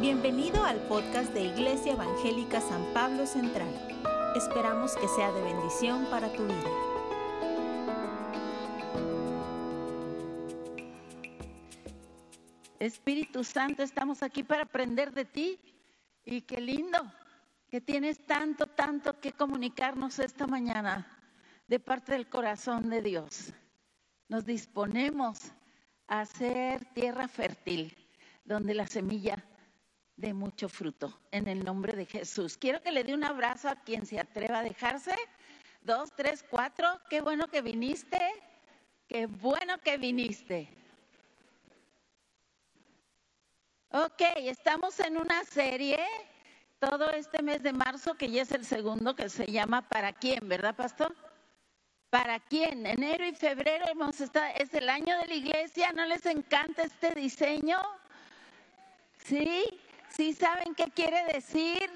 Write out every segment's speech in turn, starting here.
Bienvenido al podcast de Iglesia Evangélica San Pablo Central. Esperamos que sea de bendición para tu vida. Espíritu Santo, estamos aquí para aprender de ti y qué lindo que tienes tanto, tanto que comunicarnos esta mañana de parte del corazón de Dios. Nos disponemos a ser tierra fértil donde la semilla de mucho fruto en el nombre de Jesús. Quiero que le dé un abrazo a quien se atreva a dejarse. Dos, tres, cuatro. Qué bueno que viniste. Qué bueno que viniste. Ok, estamos en una serie todo este mes de marzo, que ya es el segundo, que se llama ¿Para quién? ¿Verdad, pastor? ¿Para quién? Enero y febrero hemos estado, es el año de la iglesia, ¿no les encanta este diseño? ¿Sí? ¿Sí saben qué quiere decir?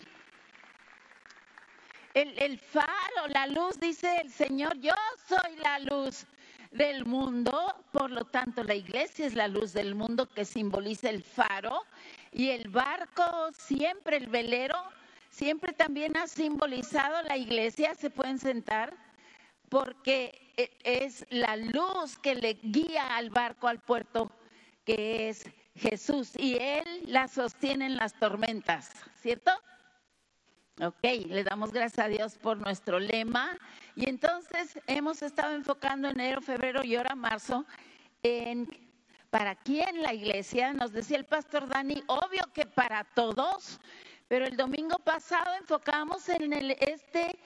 El, el, faro, la luz, dice el Señor, yo soy la luz del mundo, por lo tanto la iglesia es la luz del mundo que simboliza el faro y el barco, siempre el velero, siempre también ha simbolizado la iglesia, se pueden sentar, porque e, es la luz que le guía al barco al puerto, que es Jesús y Él la sostiene en las tormentas, ¿cierto? Ok, le damos gracias a Dios por nuestro lema. Y entonces hemos estado enfocando enero, febrero y ahora marzo en para quién la iglesia. Nos decía el pastor Dani, obvio que para todos, pero el domingo pasado enfocamos en el, este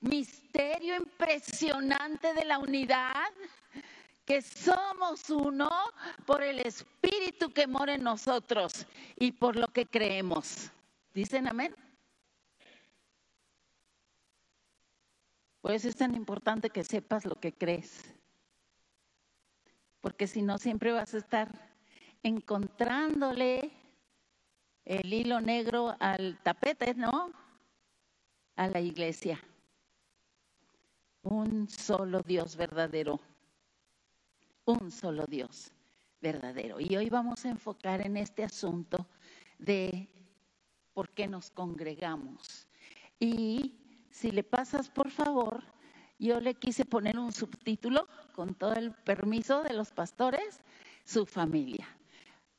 misterio impresionante de la unidad que somos uno por el Espíritu que mora en nosotros y por lo que creemos. ¿Dicen amén? Pues es tan importante que sepas lo que crees, porque si no siempre vas a estar encontrándole el hilo negro al tapete, ¿no? A la iglesia. Un solo Dios verdadero un solo Dios verdadero. Y hoy vamos a enfocar en este asunto de por qué nos congregamos. Y si le pasas, por favor, yo le quise poner un subtítulo con todo el permiso de los pastores, su familia.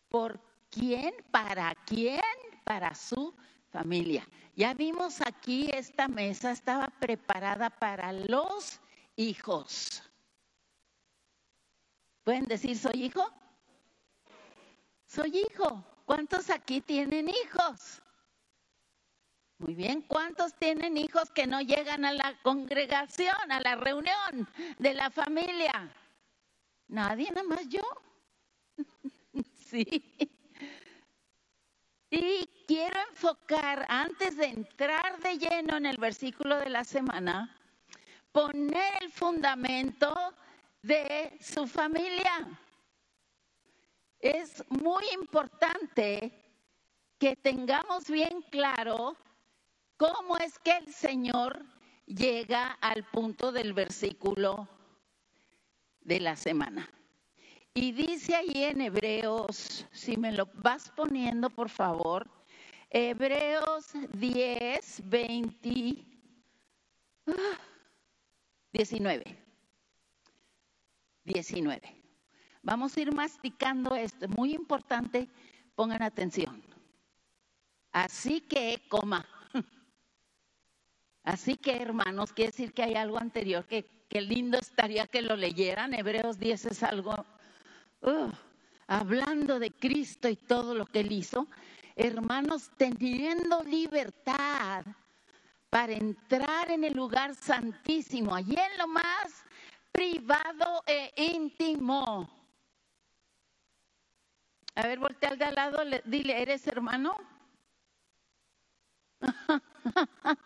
¿Por quién? ¿Para quién? Para su familia. Ya vimos aquí esta mesa estaba preparada para los hijos. ¿Pueden decir soy hijo? Soy hijo. ¿Cuántos aquí tienen hijos? Muy bien, ¿cuántos tienen hijos que no llegan a la congregación, a la reunión de la familia? Nadie, nada más yo. sí. Y quiero enfocar, antes de entrar de lleno en el versículo de la semana, poner el fundamento de su familia. Es muy importante que tengamos bien claro cómo es que el Señor llega al punto del versículo de la semana. Y dice ahí en Hebreos, si me lo vas poniendo por favor, Hebreos 10, 20, 19. 19. Vamos a ir masticando esto, muy importante, pongan atención. Así que, coma. Así que, hermanos, quiere decir que hay algo anterior, que, lindo estaría que lo leyeran. Hebreos 10 es algo, hablando de Cristo y todo lo que él hizo. Hermanos, teniendo libertad para entrar en el lugar santísimo, allí en lo más privado e íntimo. A ver, voltea al de al lado, dile, ¿eres hermano?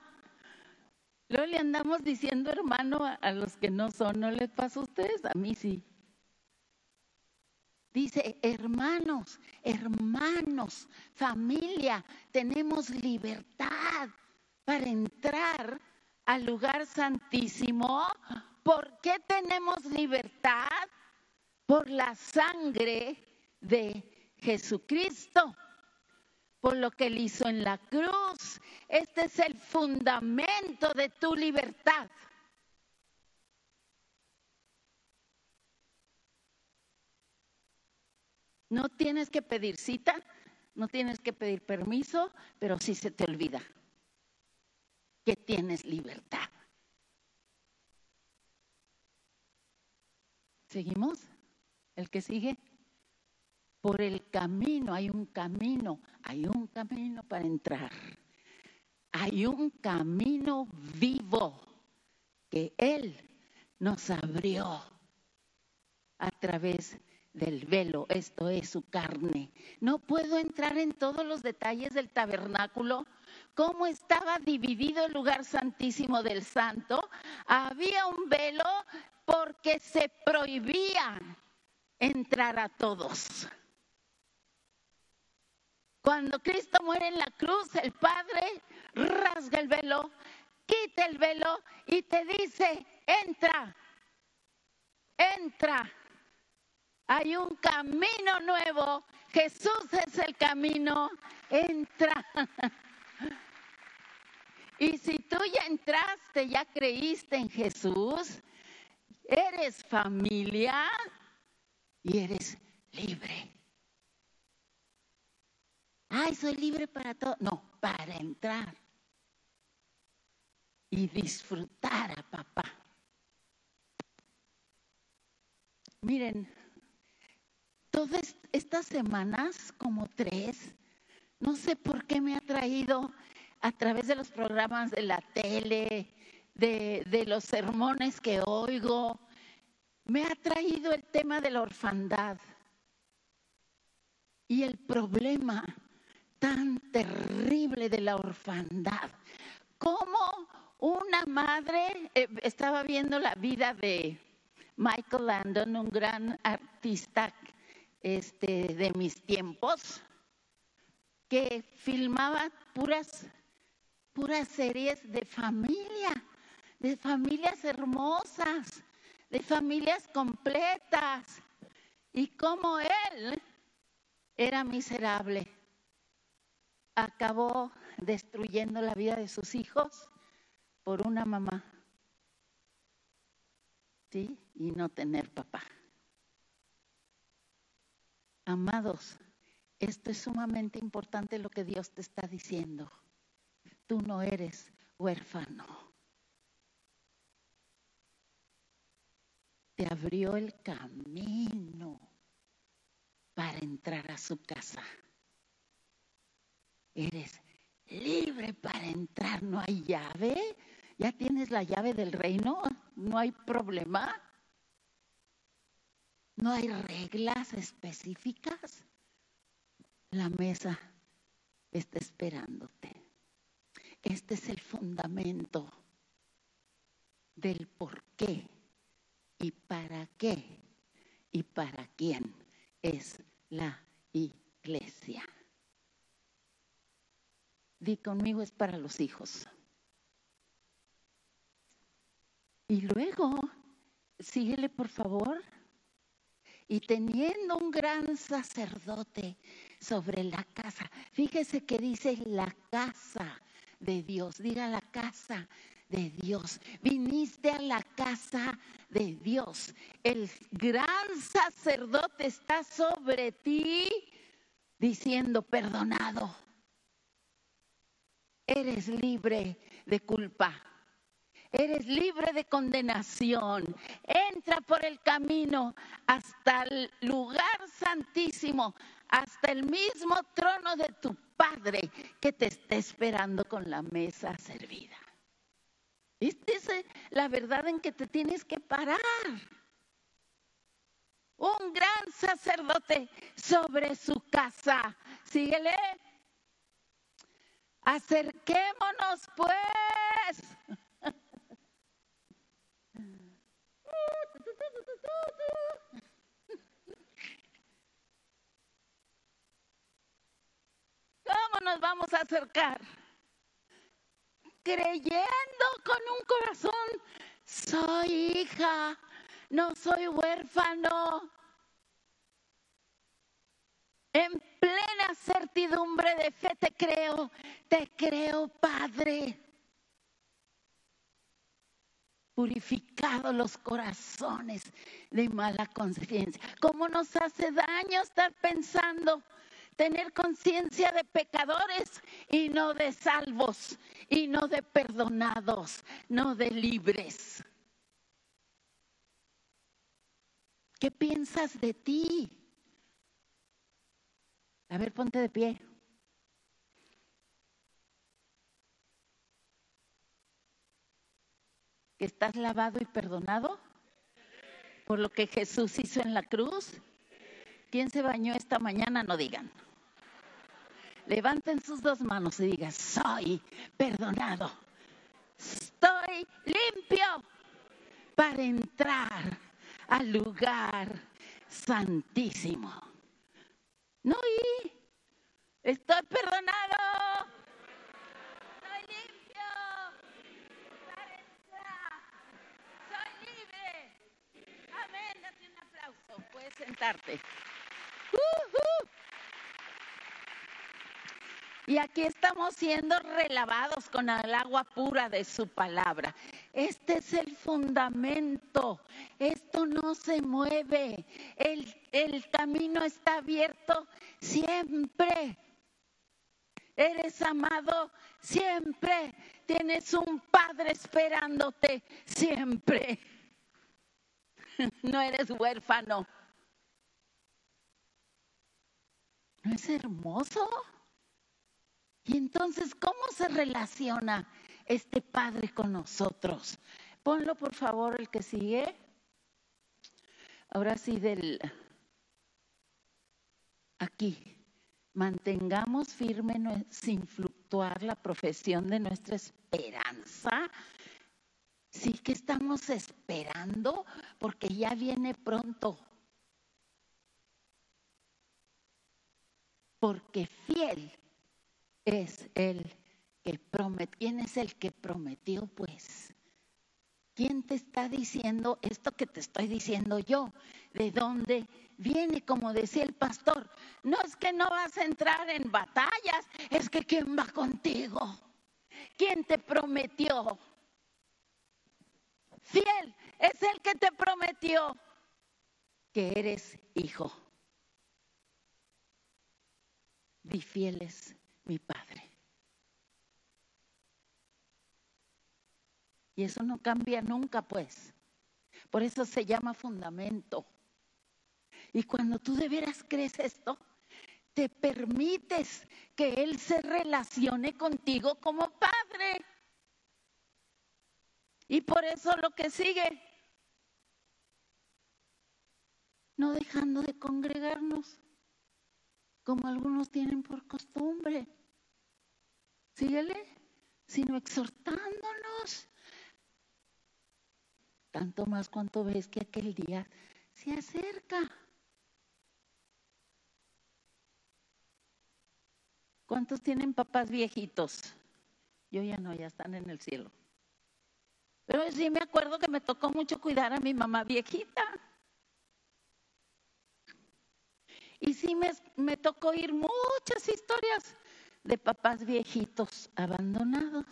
Luego le andamos diciendo hermano a, a los que no son, ¿no les pasa a ustedes? A mí sí. Dice, hermanos, hermanos, familia, tenemos libertad para entrar al lugar santísimo ¿Por qué tenemos libertad? Por la sangre de Jesucristo. por lo que él hizo en la cruz. Este es el fundamento de tu libertad. No tienes que pedir cita, no tienes que pedir permiso, pero sí se te olvida que tienes libertad. ¿Seguimos? ¿El que sigue? Por el camino, hay un camino, hay un camino para entrar. Hay un camino vivo que Él nos abrió a través del velo, esto es su carne. No puedo entrar en todos los detalles del tabernáculo, cómo estaba dividido el lugar santísimo del santo. Había un velo porque se prohibía entrar a todos. Cuando Cristo muere en la cruz, el Padre rasga el velo, quita el velo y te dice, entra, entra hay un camino nuevo. Jesús es el camino. Entra. Y si tú ya entraste, ya creíste en Jesús, eres familia y eres libre. Ay, soy libre para todo. No, para entrar y disfrutar a papá. Miren, todas estas semanas, como tres, no sé por qué me ha traído a través de los programas de la tele, de, los sermones que oigo, me ha traído el tema de la orfandad y el problema tan terrible de la orfandad. Cómo una madre, eh, estaba viendo la vida de Michael Landon, un gran artista este, de mis tiempos, que filmaba puras, puras series de familia, de familias hermosas, de familias completas. Y como él era miserable, acabó destruyendo la vida de sus hijos por una mamá. ¿Sí? Y no tener papá. Amados, esto es sumamente importante lo que Dios te está diciendo. Tú no eres huérfano. Abrió el camino para entrar a su casa. Eres libre para entrar, no hay llave. Ya tienes la llave del reino, no hay problema. No hay reglas específicas. La mesa está esperándote. Este es el fundamento del por qué y para qué y para quién es la iglesia. Di conmigo es para los hijos. Y luego, síguele por favor y teniendo un gran sacerdote sobre la casa. Fíjese que dice la casa de Dios, diga la casa de Dios. Viniste a la casa de Dios. El gran sacerdote está sobre ti diciendo, perdonado. Eres libre de culpa eres libre de condenación. Entra por el camino hasta el lugar santísimo, hasta el mismo trono de tu Padre que te está esperando con la mesa servida. Esta es la verdad en que te tienes que parar. Un gran sacerdote sobre su casa. Síguele. Acerquémonos pues ¿Cómo nos vamos a acercar? Creyendo con un corazón, soy hija, no soy huérfano. En plena certidumbre de fe, te creo, te creo, Padre. Purificado los corazones de mala conciencia. ¿Cómo nos hace daño estar pensando? Tener conciencia de pecadores y no de salvos, y no de perdonados, no de libres. ¿Qué piensas de ti? A ver, ponte de pie. ¿Que estás lavado y perdonado por lo que Jesús hizo en la cruz? ¿Quién se bañó esta mañana? No digan. Levanten sus dos manos y digan, soy perdonado. Estoy limpio para entrar al lugar santísimo. No, y estoy perdonado. Estoy limpio para entrar. Soy libre. Amén. Date un aplauso. Puedes sentarte. Y aquí estamos siendo relavados con el agua pura de su palabra. Este es el fundamento. Esto no se mueve. El, el camino está abierto siempre. Eres amado siempre. Tienes un padre esperándote siempre. No eres huérfano. ¿No es hermoso? Y entonces, ¿cómo se relaciona este Padre con nosotros? Ponlo, por favor, el que sigue. Ahora sí, del... Aquí. Mantengamos firme sin fluctuar la profesión de nuestra esperanza. Sí que estamos esperando porque ya viene pronto. Porque fiel es el que prometió. ¿Quién es el que prometió, pues? ¿Quién te está diciendo esto que te estoy diciendo yo? ¿De dónde viene? Como decía el pastor, no es que no vas a entrar en batallas, es que ¿quién va contigo? ¿Quién te prometió? Fiel es el que te prometió que eres hijo. Di fieles mi Padre. Y eso no cambia nunca, pues. Por eso se llama fundamento. Y cuando tú de veras crees esto, te permites que Él se relacione contigo como Padre. Y por eso lo que sigue, no dejando de congregarnos como algunos tienen por costumbre. Síguele, sino exhortándonos. Tanto más cuanto ves que aquel día se acerca. ¿Cuántos tienen papás viejitos? Yo ya no, ya están en el cielo. Pero sí me acuerdo que me tocó mucho cuidar a mi mamá viejita. Y sí me, tocó oír muchas historias de papás viejitos abandonados.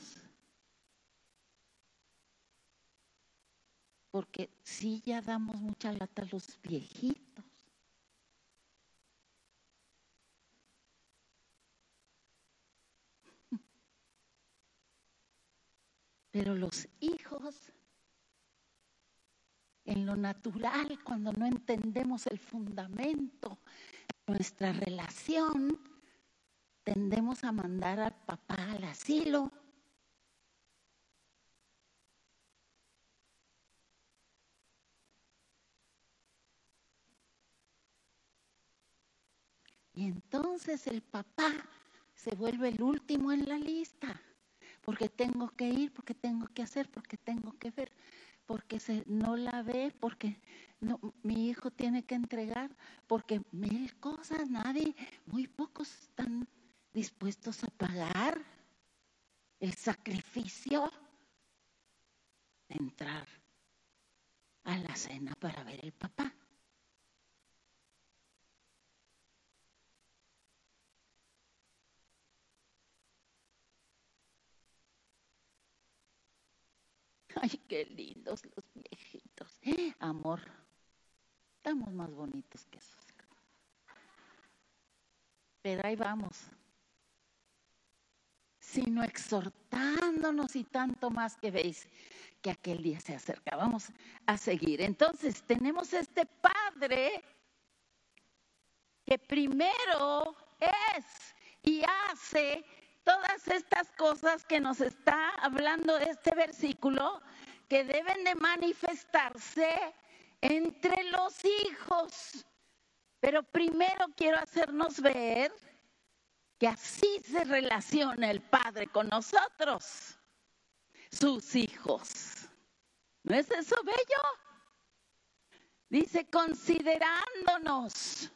Porque sí ya damos mucha lata a los viejitos. Pero los hijos, en lo natural, cuando no entendemos el fundamento nuestra relación, tendemos a mandar al papá al asilo. Y entonces el papá se vuelve el último en la lista, porque tengo que ir, porque tengo que hacer, porque tengo que ver, porque se, no la ve, porque no, mi hijo tiene que entregar porque mil cosas, nadie, muy pocos están dispuestos a pagar el sacrificio de entrar a la cena para ver el papá. Ay, qué lindos los viejitos. Amor, estamos más bonitos que esos. Pero ahí vamos. Sino exhortándonos y tanto más que veis que aquel día se acerca. Vamos a seguir. Entonces, tenemos este Padre que primero es y hace todas estas cosas que nos está hablando este versículo, que deben de manifestarse entre los hijos. Pero primero quiero hacernos ver que así se relaciona el Padre con nosotros, sus hijos. ¿No es eso bello? Dice, considerándonos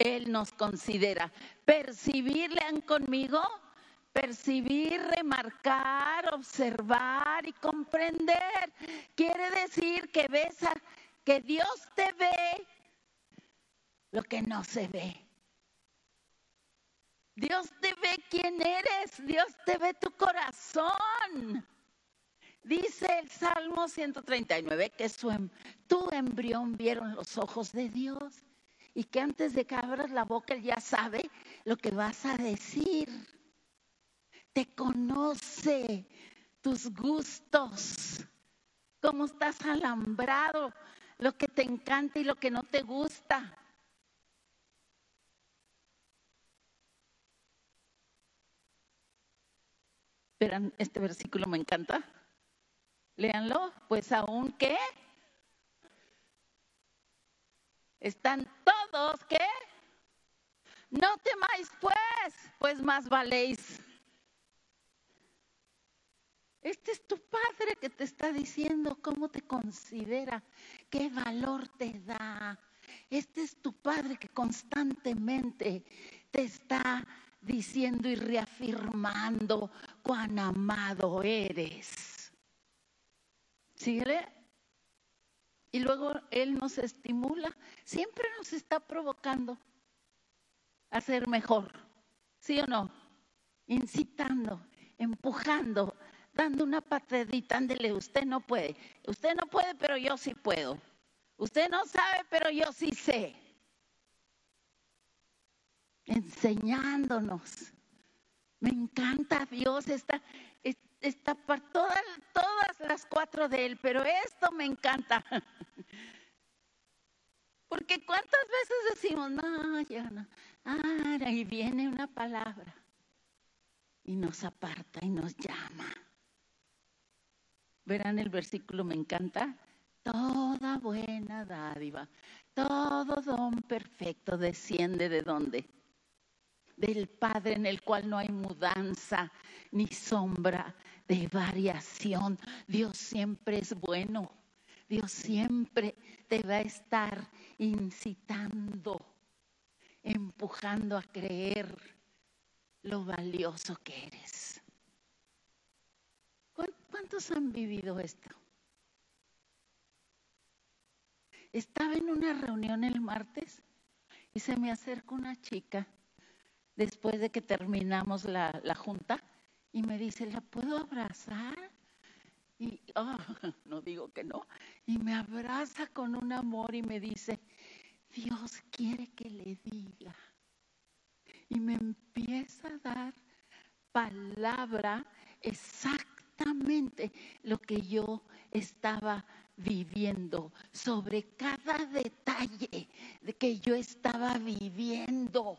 él nos considera. Percibir, lean conmigo, percibir, remarcar, observar y comprender. Quiere decir que ves que Dios te ve lo que no se ve. Dios te ve quién eres, Dios te ve tu corazón. Dice el Salmo 139 que su, em, tu embrión vieron los ojos de Dios y que antes de que abras la boca él ya sabe lo que vas a decir. Te conoce tus gustos, cómo estás alambrado, lo que te encanta y lo que no te gusta. Verán, este versículo me encanta. Léanlo, pues aún que están todos, ¿qué? No temáis pues, pues más valéis. Este es tu padre que te está diciendo cómo te considera, qué valor te da. Este es tu padre que constantemente te está diciendo y reafirmando cuán amado eres. Síguele. Y luego Él nos estimula, siempre nos está provocando a ser mejor, ¿sí o no? Incitando, empujando, dando una patadita, ándele, usted no puede, usted no puede, pero yo sí puedo. Usted no sabe, pero yo sí sé. Enseñándonos. Me encanta Dios, está, está para todas, todas las cuatro de Él, pero esto me encanta. Porque cuántas veces decimos, no, ya. Ah, ahí viene una palabra y nos aparta y nos llama. Verán el versículo, me encanta. Toda buena dádiva, todo don perfecto desciende de dónde? Del Padre en el cual no hay mudanza ni sombra de variación. Dios siempre es bueno. Dios siempre te va a estar incitando, empujando a creer lo valioso que eres. ¿Cuántos han vivido esto? Estaba en una reunión el martes y se me acerca una chica después de que terminamos la, la junta y me dice, ¿la puedo abrazar? Y oh, no digo que no. Y me abraza con un amor y me dice, Dios quiere que le diga. Y me empieza a dar palabra exactamente lo que yo estaba viviendo, sobre cada detalle de que yo estaba viviendo.